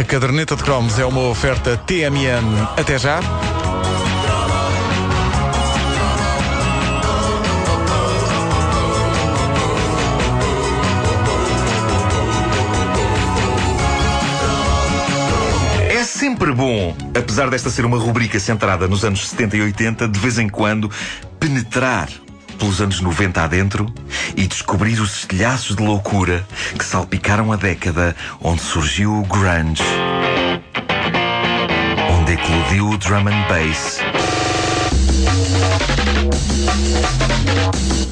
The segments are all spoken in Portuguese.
A caderneta de cromos é uma oferta TMN. Até já. É sempre bom, apesar desta ser uma rubrica centrada nos anos 70 e 80, de vez em quando penetrar pelos anos 90 adentro e descobrir os estilhaços de loucura que salpicaram a década onde surgiu o grunge, onde eclodiu o drum and bass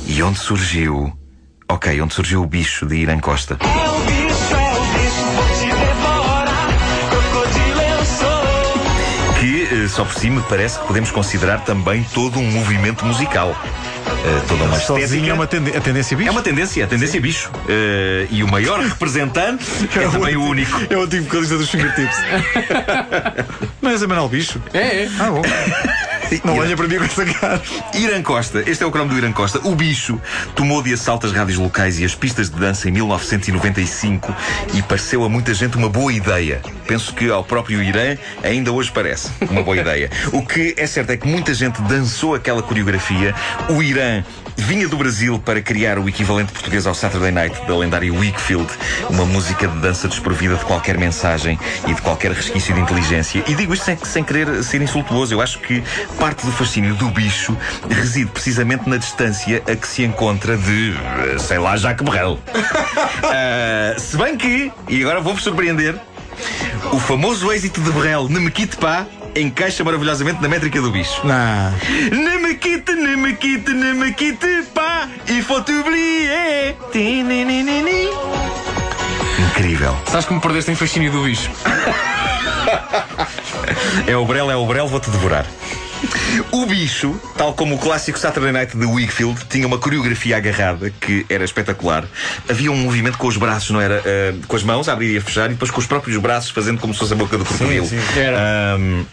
e onde surgiu, ok, onde surgiu o bicho de Irã Costa. É é eh, só por si me parece que podemos considerar também todo um movimento musical. Eh, toda uma Sozinho estética. é uma a tendência bicho. É uma tendência, a tendência bicho. Eh, e o maior representante é também o único. É o antigo vocalista dos fingertips. Não és a Manuel Bicho? É, é. Ah, bom. Não olha para mim com essa cara. Irã Costa, este é o cromo do Irã Costa. O bicho tomou de assalto as rádios locais e as pistas de dança em 1995 e pareceu a muita gente uma boa ideia. Penso que ao próprio Irã ainda hoje parece uma boa ideia. O que é certo é que muita gente dançou aquela coreografia. O Irã vinha do Brasil para criar o equivalente português ao Saturday Night da lendária Wakefield, uma música de dança desprovida de qualquer mensagem e de qualquer resquício de inteligência. E digo isto sem, sem querer ser insultuoso. Eu acho que parte do fascínio do bicho reside precisamente na distância a que se encontra de, eh, sei lá, Jacques Brel. Ah, se bem que, e agora vou-vos surpreender, o famoso êxito de Brel, Ne me quitte pas, encaixa maravilhosamente na métrica do bicho. Não. Ne me quitte, ne me quitte, ne me quitte pas, il faut oublier. Incrível. Sabes que me perdeste em fascínio do bicho? É o Brel, é o Brel, vou-te devorar. O bicho, tal como o clássico Saturday Night de Wakefield, tinha uma coreografia agarrada que era espetacular. Havia um movimento com os braços, não era? Ah, com as mãos, a abrir e a fechar, e depois com os próprios braços fazendo como se fosse a boca do crocodilo. sim. Era. Ahm,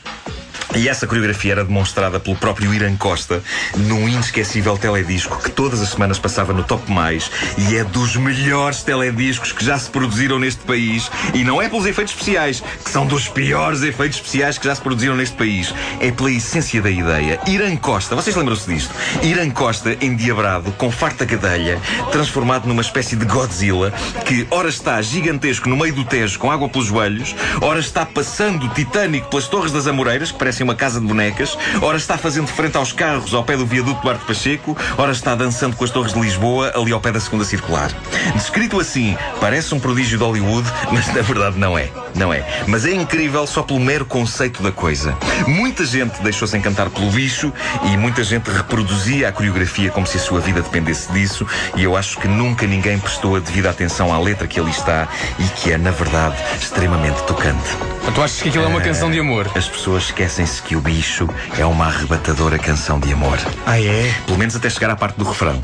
e essa coreografia era demonstrada pelo próprio Irã Costa num inesquecível teledisco que todas as semanas passava no Top Mais e é dos melhores telediscos que já se produziram neste país. E não é pelos efeitos especiais, que são dos piores efeitos especiais que já se produziram neste país. É pela essência da ideia. Irã Costa, vocês lembram-se disto? Irã Costa endiabrado, com farta cadelha, transformado numa espécie de Godzilla que ora está gigantesco no meio do Tejo com água pelos joelhos, ora está passando titânico pelas Torres das Amoreiras, que parecem uma casa de bonecas, ora está fazendo frente aos carros ao pé do viaduto Duarte Pacheco, ora está dançando com as Torres de Lisboa ali ao pé da segunda circular. Descrito assim, parece um prodígio de Hollywood, mas na verdade não é. Não é. Mas é incrível só pelo mero conceito da coisa. Muita gente deixou-se encantar pelo bicho e muita gente reproduzia a coreografia como se a sua vida dependesse disso, e eu acho que nunca ninguém prestou a devida atenção à letra que ali está e que é, na verdade, extremamente tocante. Tu achas que aquilo é uma canção de amor? As pessoas esquecem-se que o bicho é uma arrebatadora canção de amor. Ah, é? Pelo menos até chegar à parte do refrão.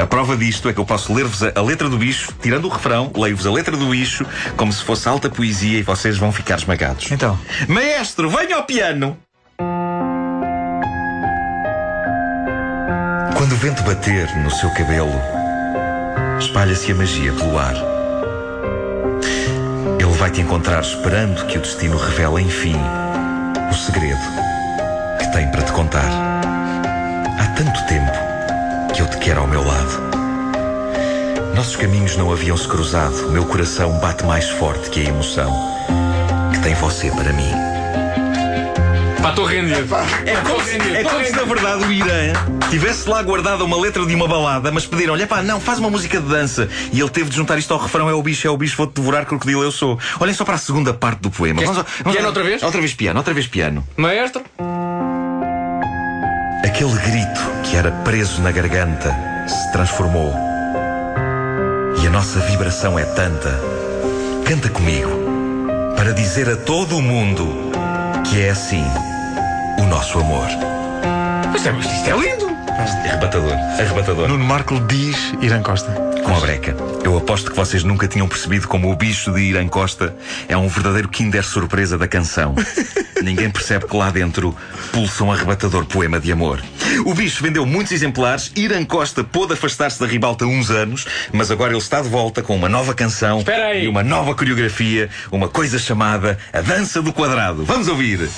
A prova disto é que eu posso ler-vos a, a letra do bicho, tirando o refrão, leio-vos a letra do bicho, como se fosse alta poesia e vocês vão ficar esmagados. Então. Maestro, venha ao piano! Quando o vento bater no seu cabelo, espalha-se a magia pelo ar. Ele vai te encontrar esperando que o destino revele, enfim, o segredo que tem para te contar. Há tanto tempo que eu te quero ao meu lado. Nossos caminhos não haviam se cruzado. Meu coração bate mais forte que a emoção que tem você para mim. Pá, estou rendido. É como, se, é como se, na verdade, o Irã tivesse lá guardado uma letra de uma balada, mas pediram-lhe, pá, não, faz uma música de dança. E ele teve de juntar isto ao refrão: é o bicho, é o bicho, vou-te devorar, crocodilo, eu sou. Olhem só para a segunda parte do poema. Queres piano outra vez? Outra vez piano, outra vez piano. Maestro? Aquele grito que era preso na garganta se transformou. E a nossa vibração é tanta. Canta comigo para dizer a todo o mundo que é assim o nosso amor. Mas é- isto é lindo. Arrebatador, arrebatador. Nuno Marco diz Irã Costa. com a breca. Eu aposto que vocês nunca tinham percebido como o bicho de Irã Costa é um verdadeiro Kinder surpresa da canção. Ninguém percebe que lá dentro pulsa um arrebatador poema de amor. O bicho vendeu muitos exemplares, Irã Costa pôde afastar-se da ribalta uns anos, mas agora ele está de volta com uma nova canção e uma nova coreografia, uma coisa chamada A Dança do Quadrado. Vamos ouvir!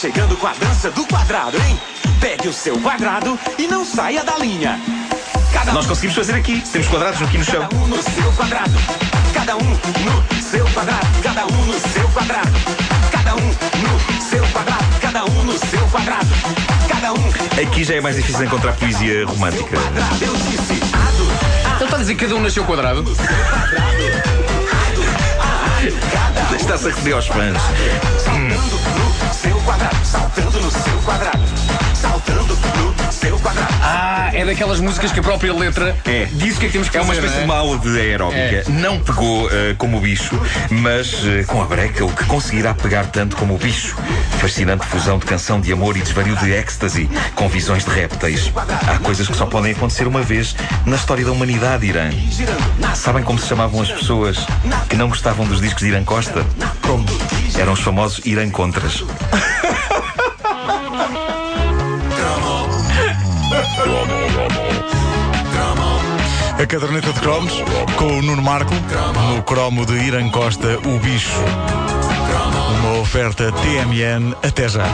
Chegando com a dança do quadrado, hein? Pegue o seu quadrado e não saia da linha. Cada Nós conseguimos fazer aqui, temos quadrados aqui no chão. Cada um no seu quadrado. Cada um no seu quadrado. Cada um no seu quadrado. Cada um no seu quadrado. Cada um no seu quadrado. Cada um Aqui já é mais difícil encontrar poesia romântica. Eu disse ado, Ele está a dizer que cada um nasceu quadrado. Está-se a receber aos fãs. saltando daquelas músicas que a própria letra É. diz o que é que temos que É uma fazer, espécie de não uma aula de aeróbica. É. Não pegou eh, como o bicho, mas eh, com a breca, o que conseguirá pegar tanto como o bicho. Fascinante fusão de canção de amor e desvario de êxtase, com visões de répteis. Há coisas que só podem acontecer uma vez na história da humanidade, Irã. Sabem como se chamavam as pessoas que não gostavam dos discos de Irã Costa? Como? Eram os famosos Irã Contras. A caderneta de cromos com o Nuno Marco no cromo de Irã Costa, o bicho. Uma oferta TMN até já.